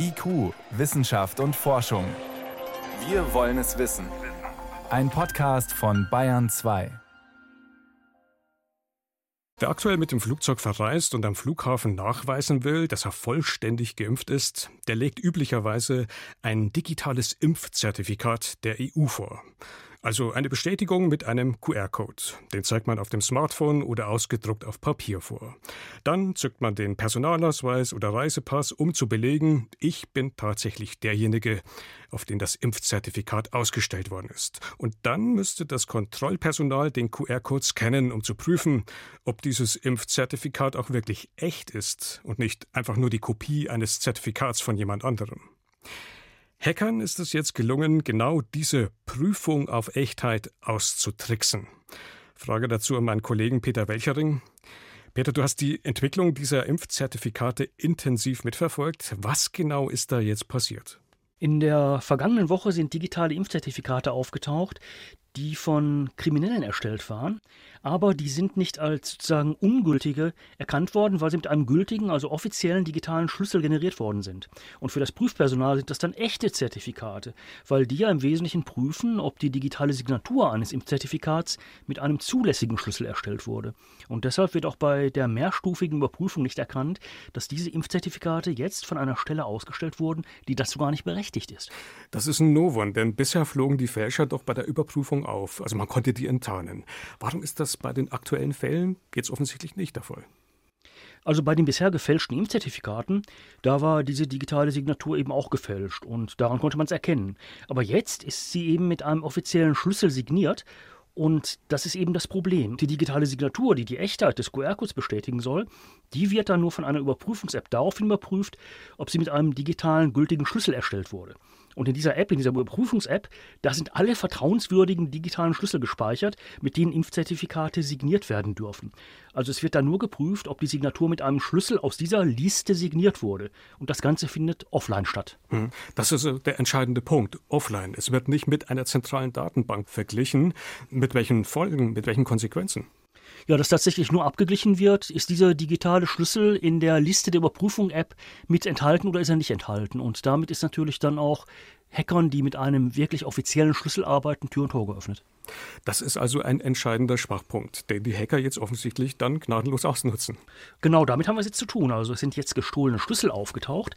IQ, Wissenschaft und Forschung. Wir wollen es wissen. Ein Podcast von Bayern 2. Wer aktuell mit dem Flugzeug verreist und am Flughafen nachweisen will, dass er vollständig geimpft ist, der legt üblicherweise ein digitales Impfzertifikat der EU vor. Also eine Bestätigung mit einem QR-Code. Den zeigt man auf dem Smartphone oder ausgedruckt auf Papier vor. Dann zückt man den Personalausweis oder Reisepass, um zu belegen, ich bin tatsächlich derjenige, auf den das Impfzertifikat ausgestellt worden ist. Und dann müsste das Kontrollpersonal den QR-Code scannen, um zu prüfen, ob dieses Impfzertifikat auch wirklich echt ist und nicht einfach nur die Kopie eines Zertifikats von jemand anderem. Hackern ist es jetzt gelungen, genau diese Prüfung auf Echtheit auszutricksen. Frage dazu an meinen Kollegen Peter Welchering. Peter, du hast die Entwicklung dieser Impfzertifikate intensiv mitverfolgt. Was genau ist da jetzt passiert? In der vergangenen Woche sind digitale Impfzertifikate aufgetaucht, die von Kriminellen erstellt waren, aber die sind nicht als sozusagen ungültige erkannt worden, weil sie mit einem gültigen, also offiziellen digitalen Schlüssel generiert worden sind. Und für das Prüfpersonal sind das dann echte Zertifikate, weil die ja im Wesentlichen prüfen, ob die digitale Signatur eines Impfzertifikats mit einem zulässigen Schlüssel erstellt wurde. Und deshalb wird auch bei der mehrstufigen Überprüfung nicht erkannt, dass diese Impfzertifikate jetzt von einer Stelle ausgestellt wurden, die dazu gar nicht berechtigt ist. Das ist ein Novum, denn bisher flogen die Fälscher doch bei der Überprüfung auf. Also man konnte die enttarnen. Warum ist das bei den aktuellen Fällen jetzt offensichtlich nicht der Fall? Also bei den bisher gefälschten Impfzertifikaten, da war diese digitale Signatur eben auch gefälscht und daran konnte man es erkennen. Aber jetzt ist sie eben mit einem offiziellen Schlüssel signiert und das ist eben das Problem. Die digitale Signatur, die die Echtheit des QR-Codes bestätigen soll, die wird dann nur von einer Überprüfungs-App daraufhin überprüft, ob sie mit einem digitalen gültigen Schlüssel erstellt wurde. Und in dieser App, in dieser Überprüfungs-App, da sind alle vertrauenswürdigen digitalen Schlüssel gespeichert, mit denen Impfzertifikate signiert werden dürfen. Also es wird dann nur geprüft, ob die Signatur mit einem Schlüssel aus dieser Liste signiert wurde. Und das Ganze findet offline statt. Hm. Das ist äh, der entscheidende Punkt. Offline. Es wird nicht mit einer zentralen Datenbank verglichen. Mit welchen Folgen, mit welchen Konsequenzen? Ja, dass tatsächlich nur abgeglichen wird, ist dieser digitale Schlüssel in der Liste der Überprüfung-App mit enthalten oder ist er nicht enthalten? Und damit ist natürlich dann auch Hackern, die mit einem wirklich offiziellen Schlüssel arbeiten, Tür und Tor geöffnet. Das ist also ein entscheidender Schwachpunkt, den die Hacker jetzt offensichtlich dann gnadenlos ausnutzen. Genau, damit haben wir es jetzt zu tun. Also es sind jetzt gestohlene Schlüssel aufgetaucht.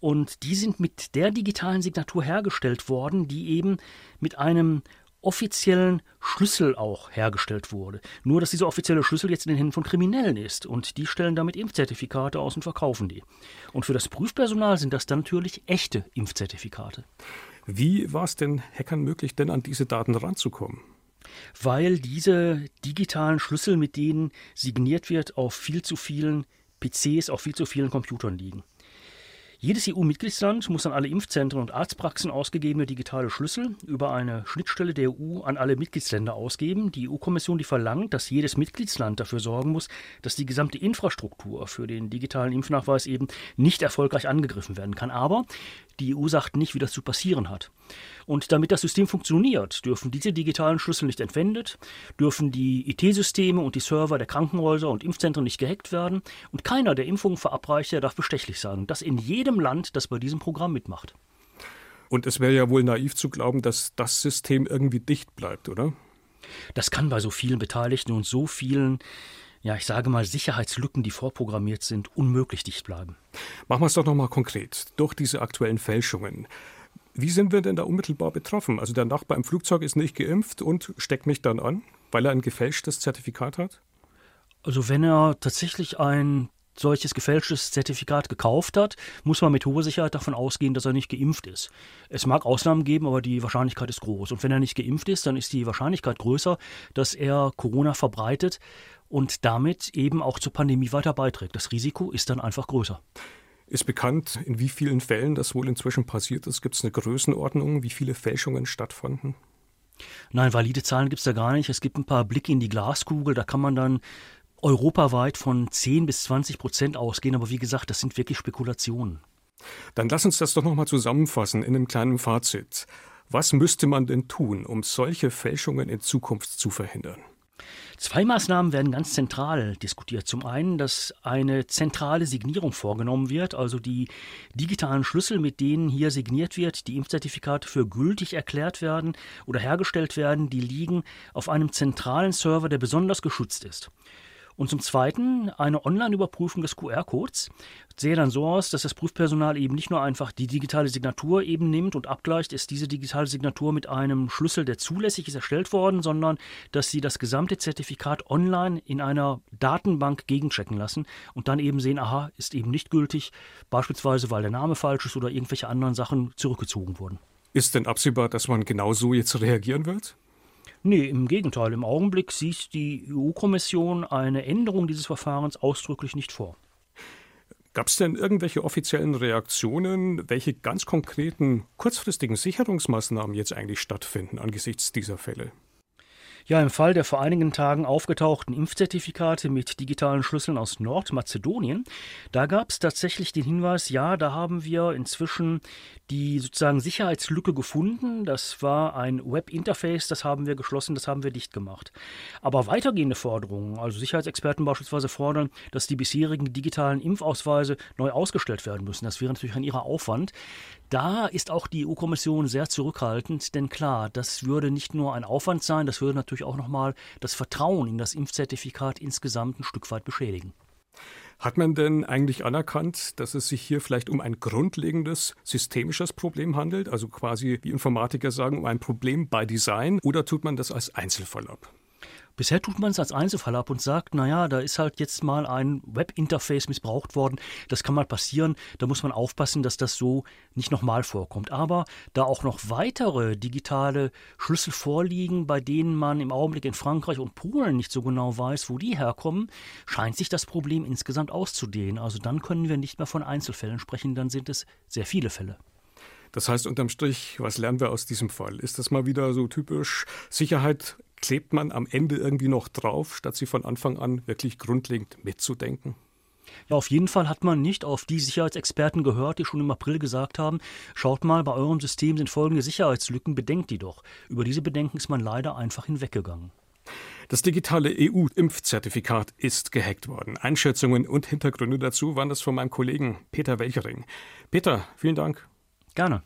Und die sind mit der digitalen Signatur hergestellt worden, die eben mit einem offiziellen Schlüssel auch hergestellt wurde. Nur, dass dieser offizielle Schlüssel jetzt in den Händen von Kriminellen ist und die stellen damit Impfzertifikate aus und verkaufen die. Und für das Prüfpersonal sind das dann natürlich echte Impfzertifikate. Wie war es den Hackern möglich, denn an diese Daten ranzukommen? Weil diese digitalen Schlüssel, mit denen signiert wird, auf viel zu vielen PCs, auf viel zu vielen Computern liegen. Jedes EU-Mitgliedsland muss an alle Impfzentren und Arztpraxen ausgegebene digitale Schlüssel über eine Schnittstelle der EU an alle Mitgliedsländer ausgeben. Die EU-Kommission, die verlangt, dass jedes Mitgliedsland dafür sorgen muss, dass die gesamte Infrastruktur für den digitalen Impfnachweis eben nicht erfolgreich angegriffen werden kann. Aber die EU sagt nicht, wie das zu passieren hat. Und damit das System funktioniert, dürfen diese digitalen Schlüssel nicht entwendet, dürfen die IT-Systeme und die Server der Krankenhäuser und Impfzentren nicht gehackt werden und keiner der Impfungen verabreicht darf bestechlich sein. Das in jedem Land, das bei diesem Programm mitmacht. Und es wäre ja wohl naiv zu glauben, dass das System irgendwie dicht bleibt, oder? Das kann bei so vielen Beteiligten und so vielen, ja, ich sage mal, Sicherheitslücken, die vorprogrammiert sind, unmöglich dicht bleiben. Machen wir es doch nochmal konkret. Durch diese aktuellen Fälschungen. Wie sind wir denn da unmittelbar betroffen? Also der Nachbar im Flugzeug ist nicht geimpft und steckt mich dann an, weil er ein gefälschtes Zertifikat hat? Also wenn er tatsächlich ein solches gefälschtes Zertifikat gekauft hat, muss man mit hoher Sicherheit davon ausgehen, dass er nicht geimpft ist. Es mag Ausnahmen geben, aber die Wahrscheinlichkeit ist groß. Und wenn er nicht geimpft ist, dann ist die Wahrscheinlichkeit größer, dass er Corona verbreitet und damit eben auch zur Pandemie weiter beiträgt. Das Risiko ist dann einfach größer. Ist bekannt, in wie vielen Fällen das wohl inzwischen passiert ist? Gibt es eine Größenordnung, wie viele Fälschungen stattfanden? Nein, valide Zahlen gibt es da gar nicht. Es gibt ein paar Blicke in die Glaskugel, da kann man dann europaweit von 10 bis 20 Prozent ausgehen, aber wie gesagt, das sind wirklich Spekulationen. Dann lass uns das doch nochmal zusammenfassen in einem kleinen Fazit. Was müsste man denn tun, um solche Fälschungen in Zukunft zu verhindern? Zwei Maßnahmen werden ganz zentral diskutiert. Zum einen, dass eine zentrale Signierung vorgenommen wird, also die digitalen Schlüssel, mit denen hier signiert wird, die Impfzertifikate für gültig erklärt werden oder hergestellt werden, die liegen auf einem zentralen Server, der besonders geschützt ist. Und zum Zweiten eine Online-Überprüfung des QR-Codes. Sehe dann so aus, dass das Prüfpersonal eben nicht nur einfach die digitale Signatur eben nimmt und abgleicht, ist diese digitale Signatur mit einem Schlüssel, der zulässig ist, erstellt worden, sondern dass sie das gesamte Zertifikat online in einer Datenbank gegenchecken lassen und dann eben sehen, aha, ist eben nicht gültig, beispielsweise weil der Name falsch ist oder irgendwelche anderen Sachen zurückgezogen wurden. Ist denn absehbar, dass man genau so jetzt reagieren wird? Nee, im Gegenteil. Im Augenblick sieht die EU-Kommission eine Änderung dieses Verfahrens ausdrücklich nicht vor. Gab es denn irgendwelche offiziellen Reaktionen, welche ganz konkreten kurzfristigen Sicherungsmaßnahmen jetzt eigentlich stattfinden angesichts dieser Fälle? Ja, im Fall der vor einigen Tagen aufgetauchten Impfzertifikate mit digitalen Schlüsseln aus Nordmazedonien, da gab es tatsächlich den Hinweis, ja, da haben wir inzwischen die sozusagen Sicherheitslücke gefunden. Das war ein Webinterface, das haben wir geschlossen, das haben wir dicht gemacht. Aber weitergehende Forderungen, also Sicherheitsexperten beispielsweise fordern, dass die bisherigen digitalen Impfausweise neu ausgestellt werden müssen. Das wäre natürlich ein ihrer Aufwand. Da ist auch die EU-Kommission sehr zurückhaltend, denn klar, das würde nicht nur ein Aufwand sein, das würde natürlich auch nochmal das Vertrauen in das Impfzertifikat insgesamt ein Stück weit beschädigen. Hat man denn eigentlich anerkannt, dass es sich hier vielleicht um ein grundlegendes systemisches Problem handelt, also quasi, wie Informatiker sagen, um ein Problem bei Design, oder tut man das als Einzelfall ab? Bisher tut man es als Einzelfall ab und sagt, naja, da ist halt jetzt mal ein Webinterface missbraucht worden. Das kann mal passieren. Da muss man aufpassen, dass das so nicht nochmal vorkommt. Aber da auch noch weitere digitale Schlüssel vorliegen, bei denen man im Augenblick in Frankreich und Polen nicht so genau weiß, wo die herkommen, scheint sich das Problem insgesamt auszudehnen. Also dann können wir nicht mehr von Einzelfällen sprechen, dann sind es sehr viele Fälle. Das heißt unterm Strich, was lernen wir aus diesem Fall? Ist das mal wieder so typisch Sicherheit klebt man am Ende irgendwie noch drauf, statt sie von Anfang an wirklich grundlegend mitzudenken? Ja, auf jeden Fall hat man nicht auf die Sicherheitsexperten gehört, die schon im April gesagt haben, schaut mal, bei eurem System sind folgende Sicherheitslücken, bedenkt die doch. Über diese Bedenken ist man leider einfach hinweggegangen. Das digitale EU-Impfzertifikat ist gehackt worden. Einschätzungen und Hintergründe dazu waren das von meinem Kollegen Peter Welchering. Peter, vielen Dank. Gerne.